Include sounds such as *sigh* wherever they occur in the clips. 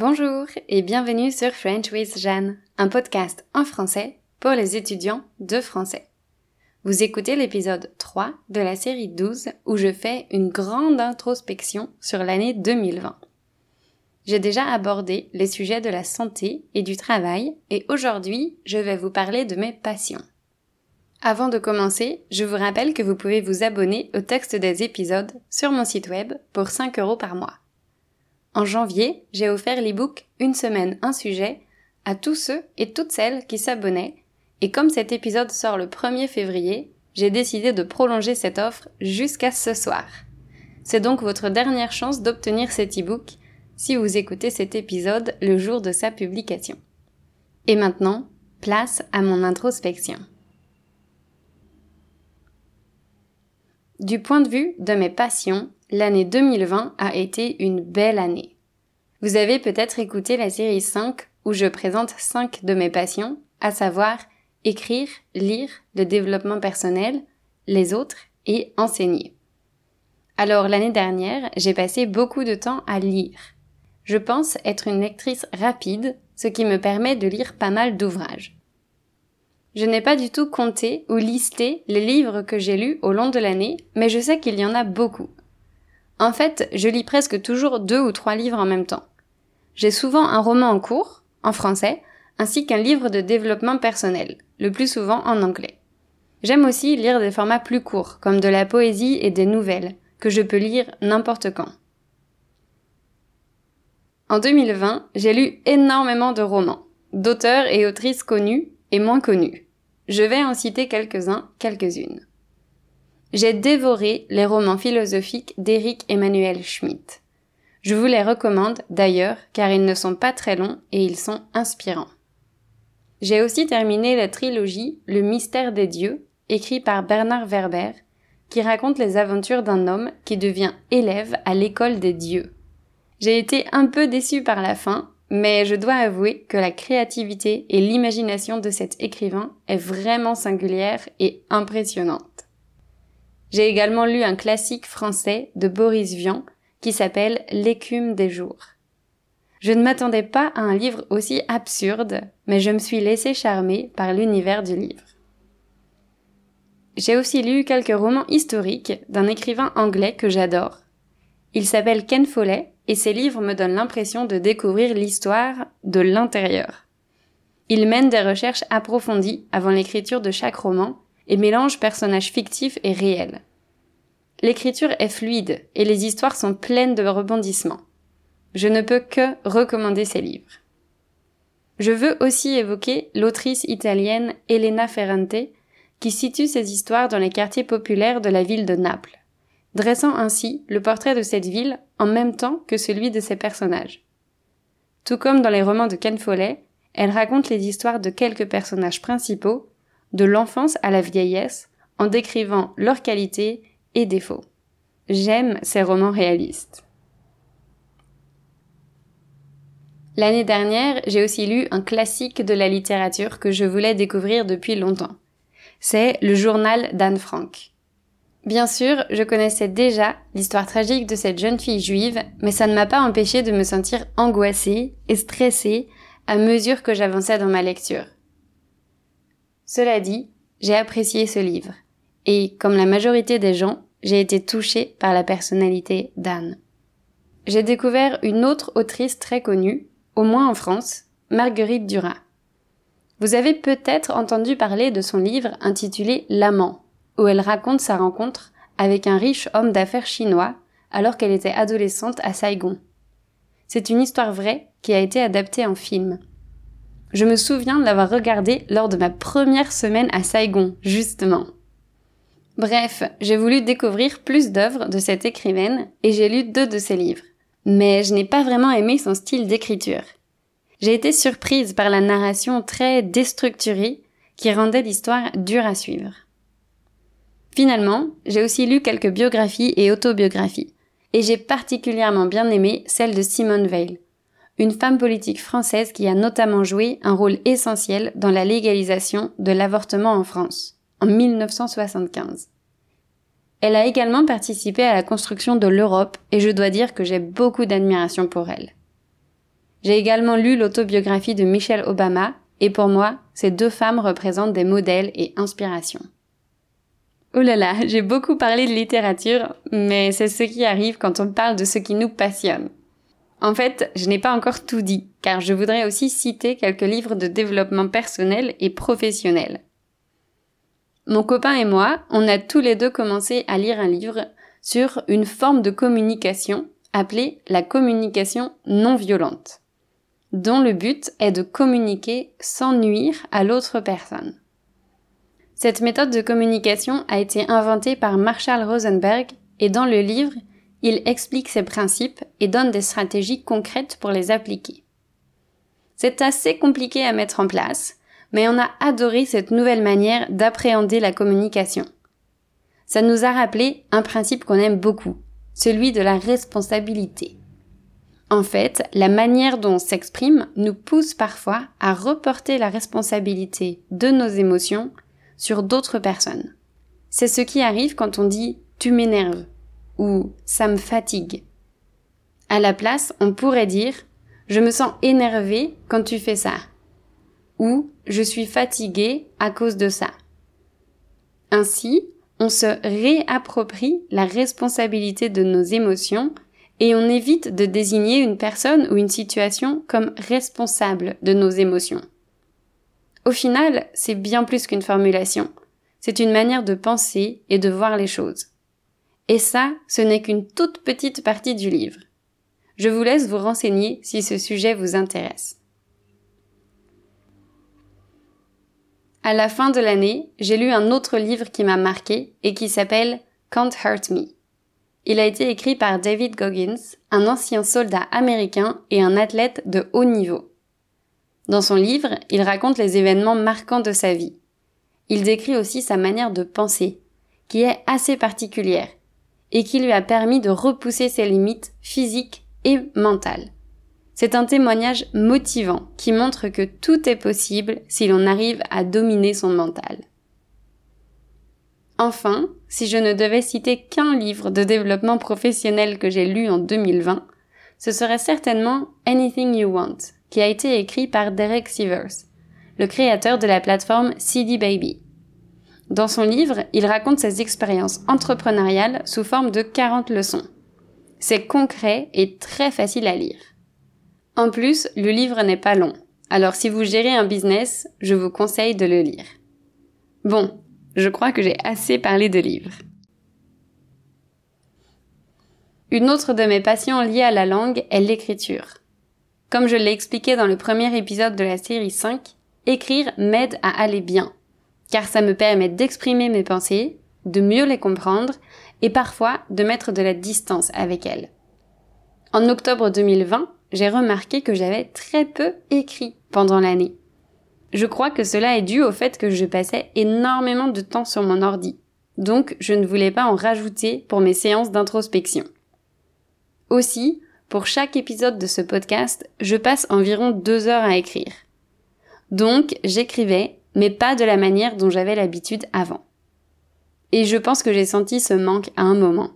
Bonjour et bienvenue sur French with Jeanne, un podcast en français pour les étudiants de français. Vous écoutez l'épisode 3 de la série 12 où je fais une grande introspection sur l'année 2020. J'ai déjà abordé les sujets de la santé et du travail et aujourd'hui je vais vous parler de mes passions. Avant de commencer, je vous rappelle que vous pouvez vous abonner au texte des épisodes sur mon site web pour 5 euros par mois. En janvier, j'ai offert l'ebook Une semaine, un sujet à tous ceux et toutes celles qui s'abonnaient et comme cet épisode sort le 1er février, j'ai décidé de prolonger cette offre jusqu'à ce soir. C'est donc votre dernière chance d'obtenir cet ebook si vous écoutez cet épisode le jour de sa publication. Et maintenant, place à mon introspection. Du point de vue de mes passions, l'année 2020 a été une belle année. Vous avez peut-être écouté la série 5 où je présente 5 de mes passions, à savoir écrire, lire, le développement personnel, les autres et enseigner. Alors l'année dernière, j'ai passé beaucoup de temps à lire. Je pense être une lectrice rapide, ce qui me permet de lire pas mal d'ouvrages. Je n'ai pas du tout compté ou listé les livres que j'ai lus au long de l'année, mais je sais qu'il y en a beaucoup. En fait, je lis presque toujours deux ou trois livres en même temps. J'ai souvent un roman en cours, en français, ainsi qu'un livre de développement personnel, le plus souvent en anglais. J'aime aussi lire des formats plus courts, comme de la poésie et des nouvelles, que je peux lire n'importe quand. En 2020, j'ai lu énormément de romans, d'auteurs et autrices connus et moins connus. Je vais en citer quelques-uns, quelques-unes. J'ai dévoré les romans philosophiques d'Éric Emmanuel Schmitt. Je vous les recommande d'ailleurs car ils ne sont pas très longs et ils sont inspirants. J'ai aussi terminé la trilogie Le mystère des dieux, écrit par Bernard Werber, qui raconte les aventures d'un homme qui devient élève à l'école des dieux. J'ai été un peu déçue par la fin, mais je dois avouer que la créativité et l'imagination de cet écrivain est vraiment singulière et impressionnante. J'ai également lu un classique français de Boris Vian qui s'appelle L'écume des jours. Je ne m'attendais pas à un livre aussi absurde, mais je me suis laissé charmer par l'univers du livre. J'ai aussi lu quelques romans historiques d'un écrivain anglais que j'adore. Il s'appelle Ken Follett et ses livres me donnent l'impression de découvrir l'histoire de l'intérieur. Il mène des recherches approfondies avant l'écriture de chaque roman et mélange personnages fictifs et réels. L'écriture est fluide et les histoires sont pleines de rebondissements. Je ne peux que recommander ses livres. Je veux aussi évoquer l'autrice italienne Elena Ferrante qui situe ses histoires dans les quartiers populaires de la ville de Naples dressant ainsi le portrait de cette ville en même temps que celui de ses personnages. Tout comme dans les romans de Ken Follett, elle raconte les histoires de quelques personnages principaux, de l'enfance à la vieillesse, en décrivant leurs qualités et défauts. J'aime ces romans réalistes. L'année dernière, j'ai aussi lu un classique de la littérature que je voulais découvrir depuis longtemps. C'est le journal d'Anne Frank. Bien sûr, je connaissais déjà l'histoire tragique de cette jeune fille juive, mais ça ne m'a pas empêché de me sentir angoissée et stressée à mesure que j'avançais dans ma lecture. Cela dit, j'ai apprécié ce livre, et comme la majorité des gens, j'ai été touchée par la personnalité d'Anne. J'ai découvert une autre autrice très connue, au moins en France, Marguerite Duras. Vous avez peut-être entendu parler de son livre intitulé L'amant, où elle raconte sa rencontre avec un riche homme d'affaires chinois alors qu'elle était adolescente à Saigon. C'est une histoire vraie qui a été adaptée en film. Je me souviens de l'avoir regardée lors de ma première semaine à Saigon, justement. Bref, j'ai voulu découvrir plus d'œuvres de cette écrivaine et j'ai lu deux de ses livres. Mais je n'ai pas vraiment aimé son style d'écriture. J'ai été surprise par la narration très déstructurée qui rendait l'histoire dure à suivre. Finalement, j'ai aussi lu quelques biographies et autobiographies, et j'ai particulièrement bien aimé celle de Simone Veil, une femme politique française qui a notamment joué un rôle essentiel dans la légalisation de l'avortement en France, en 1975. Elle a également participé à la construction de l'Europe et je dois dire que j'ai beaucoup d'admiration pour elle. J'ai également lu l'autobiographie de Michelle Obama, et pour moi, ces deux femmes représentent des modèles et inspirations. Oh là là, j'ai beaucoup parlé de littérature, mais c'est ce qui arrive quand on parle de ce qui nous passionne. En fait, je n'ai pas encore tout dit, car je voudrais aussi citer quelques livres de développement personnel et professionnel. Mon copain et moi, on a tous les deux commencé à lire un livre sur une forme de communication appelée la communication non violente, dont le but est de communiquer sans nuire à l'autre personne. Cette méthode de communication a été inventée par Marshall Rosenberg et dans le livre, il explique ses principes et donne des stratégies concrètes pour les appliquer. C'est assez compliqué à mettre en place, mais on a adoré cette nouvelle manière d'appréhender la communication. Ça nous a rappelé un principe qu'on aime beaucoup, celui de la responsabilité. En fait, la manière dont on s'exprime nous pousse parfois à reporter la responsabilité de nos émotions sur d'autres personnes. C'est ce qui arrive quand on dit tu m'énerves ou ça me fatigue. À la place, on pourrait dire je me sens énervé quand tu fais ça ou je suis fatigué à cause de ça. Ainsi, on se réapproprie la responsabilité de nos émotions et on évite de désigner une personne ou une situation comme responsable de nos émotions. Au final, c'est bien plus qu'une formulation. C'est une manière de penser et de voir les choses. Et ça, ce n'est qu'une toute petite partie du livre. Je vous laisse vous renseigner si ce sujet vous intéresse. À la fin de l'année, j'ai lu un autre livre qui m'a marqué et qui s'appelle Can't Hurt Me. Il a été écrit par David Goggins, un ancien soldat américain et un athlète de haut niveau. Dans son livre, il raconte les événements marquants de sa vie. Il décrit aussi sa manière de penser, qui est assez particulière, et qui lui a permis de repousser ses limites physiques et mentales. C'est un témoignage motivant qui montre que tout est possible si l'on arrive à dominer son mental. Enfin, si je ne devais citer qu'un livre de développement professionnel que j'ai lu en 2020, ce serait certainement Anything You Want qui a été écrit par Derek Sivers, le créateur de la plateforme CD Baby. Dans son livre, il raconte ses expériences entrepreneuriales sous forme de 40 leçons. C'est concret et très facile à lire. En plus, le livre n'est pas long. Alors si vous gérez un business, je vous conseille de le lire. Bon, je crois que j'ai assez parlé de livres. Une autre de mes passions liées à la langue est l'écriture. Comme je l'ai expliqué dans le premier épisode de la série 5, écrire m'aide à aller bien, car ça me permet d'exprimer mes pensées, de mieux les comprendre et parfois de mettre de la distance avec elles. En octobre 2020, j'ai remarqué que j'avais très peu écrit pendant l'année. Je crois que cela est dû au fait que je passais énormément de temps sur mon ordi, donc je ne voulais pas en rajouter pour mes séances d'introspection. Aussi, pour chaque épisode de ce podcast, je passe environ deux heures à écrire. Donc, j'écrivais, mais pas de la manière dont j'avais l'habitude avant. Et je pense que j'ai senti ce manque à un moment.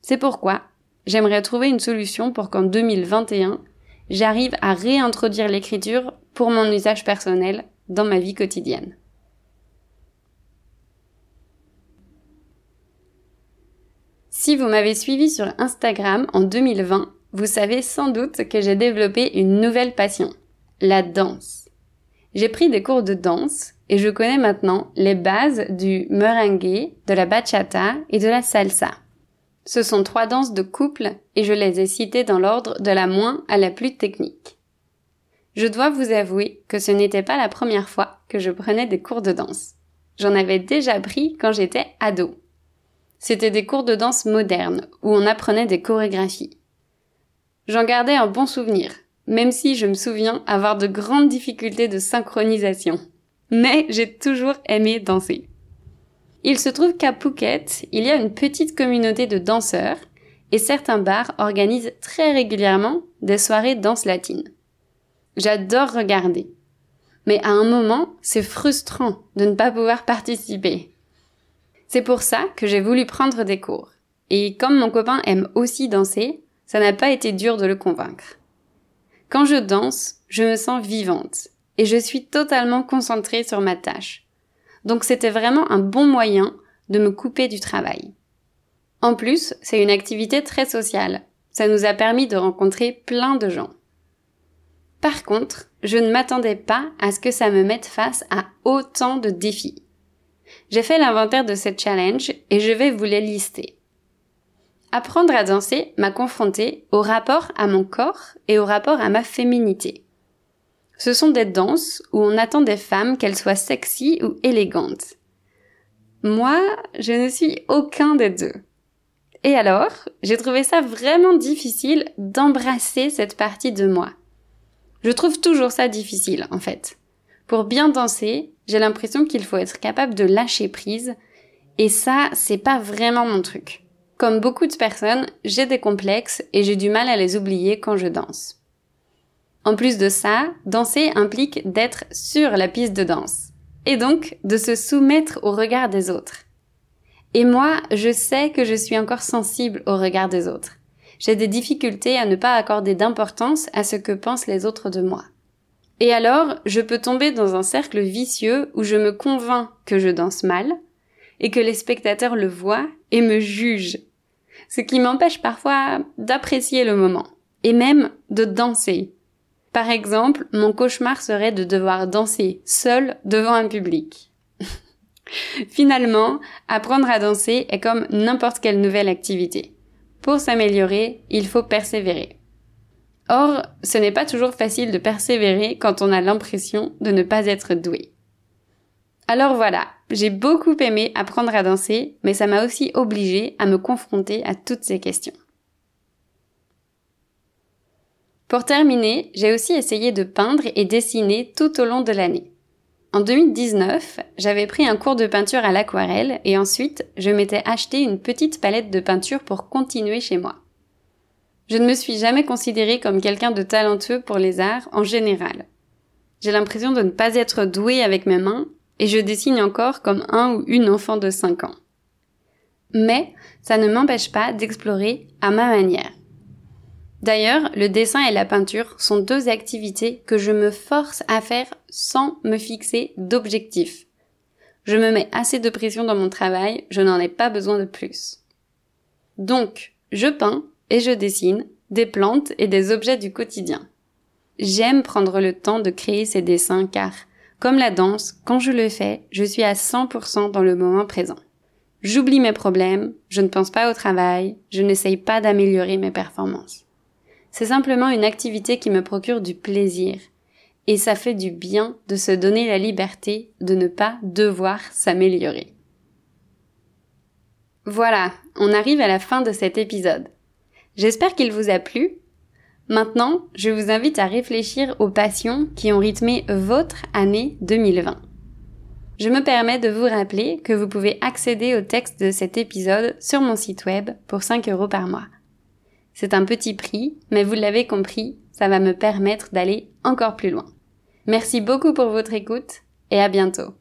C'est pourquoi j'aimerais trouver une solution pour qu'en 2021, j'arrive à réintroduire l'écriture pour mon usage personnel dans ma vie quotidienne. Si vous m'avez suivi sur Instagram en 2020, vous savez sans doute que j'ai développé une nouvelle passion, la danse. J'ai pris des cours de danse et je connais maintenant les bases du merengue, de la bachata et de la salsa. Ce sont trois danses de couple et je les ai citées dans l'ordre de la moins à la plus technique. Je dois vous avouer que ce n'était pas la première fois que je prenais des cours de danse. J'en avais déjà pris quand j'étais ado. C'était des cours de danse modernes où on apprenait des chorégraphies. J'en gardais un bon souvenir, même si je me souviens avoir de grandes difficultés de synchronisation. Mais j'ai toujours aimé danser. Il se trouve qu'à Phuket, il y a une petite communauté de danseurs et certains bars organisent très régulièrement des soirées danse latine. J'adore regarder. Mais à un moment, c'est frustrant de ne pas pouvoir participer. C'est pour ça que j'ai voulu prendre des cours. Et comme mon copain aime aussi danser, ça n'a pas été dur de le convaincre. Quand je danse, je me sens vivante et je suis totalement concentrée sur ma tâche. Donc c'était vraiment un bon moyen de me couper du travail. En plus, c'est une activité très sociale. Ça nous a permis de rencontrer plein de gens. Par contre, je ne m'attendais pas à ce que ça me mette face à autant de défis. J'ai fait l'inventaire de cette challenge et je vais vous les lister. Apprendre à danser m'a confronté au rapport à mon corps et au rapport à ma féminité. Ce sont des danses où on attend des femmes qu'elles soient sexy ou élégantes. Moi, je ne suis aucun des deux. Et alors, j'ai trouvé ça vraiment difficile d'embrasser cette partie de moi. Je trouve toujours ça difficile, en fait. Pour bien danser, j'ai l'impression qu'il faut être capable de lâcher prise, et ça, c'est pas vraiment mon truc. Comme beaucoup de personnes, j'ai des complexes et j'ai du mal à les oublier quand je danse. En plus de ça, danser implique d'être sur la piste de danse, et donc de se soumettre au regard des autres. Et moi, je sais que je suis encore sensible au regard des autres. J'ai des difficultés à ne pas accorder d'importance à ce que pensent les autres de moi. Et alors, je peux tomber dans un cercle vicieux où je me convainc que je danse mal, et que les spectateurs le voient et me jugent. Ce qui m'empêche parfois d'apprécier le moment, et même de danser. Par exemple, mon cauchemar serait de devoir danser seul devant un public. *laughs* Finalement, apprendre à danser est comme n'importe quelle nouvelle activité. Pour s'améliorer, il faut persévérer. Or, ce n'est pas toujours facile de persévérer quand on a l'impression de ne pas être doué. Alors voilà, j'ai beaucoup aimé apprendre à danser, mais ça m'a aussi obligé à me confronter à toutes ces questions. Pour terminer, j'ai aussi essayé de peindre et dessiner tout au long de l'année. En 2019, j'avais pris un cours de peinture à l'aquarelle et ensuite je m'étais acheté une petite palette de peinture pour continuer chez moi. Je ne me suis jamais considérée comme quelqu'un de talentueux pour les arts en général. J'ai l'impression de ne pas être douée avec mes mains et je dessine encore comme un ou une enfant de 5 ans. Mais ça ne m'empêche pas d'explorer à ma manière. D'ailleurs, le dessin et la peinture sont deux activités que je me force à faire sans me fixer d'objectifs. Je me mets assez de pression dans mon travail, je n'en ai pas besoin de plus. Donc, je peins et je dessine des plantes et des objets du quotidien. J'aime prendre le temps de créer ces dessins car, comme la danse, quand je le fais, je suis à 100% dans le moment présent. J'oublie mes problèmes, je ne pense pas au travail, je n'essaye pas d'améliorer mes performances. C'est simplement une activité qui me procure du plaisir. Et ça fait du bien de se donner la liberté de ne pas devoir s'améliorer. Voilà, on arrive à la fin de cet épisode. J'espère qu'il vous a plu. Maintenant, je vous invite à réfléchir aux passions qui ont rythmé votre année 2020. Je me permets de vous rappeler que vous pouvez accéder au texte de cet épisode sur mon site web pour 5 euros par mois. C'est un petit prix, mais vous l'avez compris, ça va me permettre d'aller encore plus loin. Merci beaucoup pour votre écoute et à bientôt.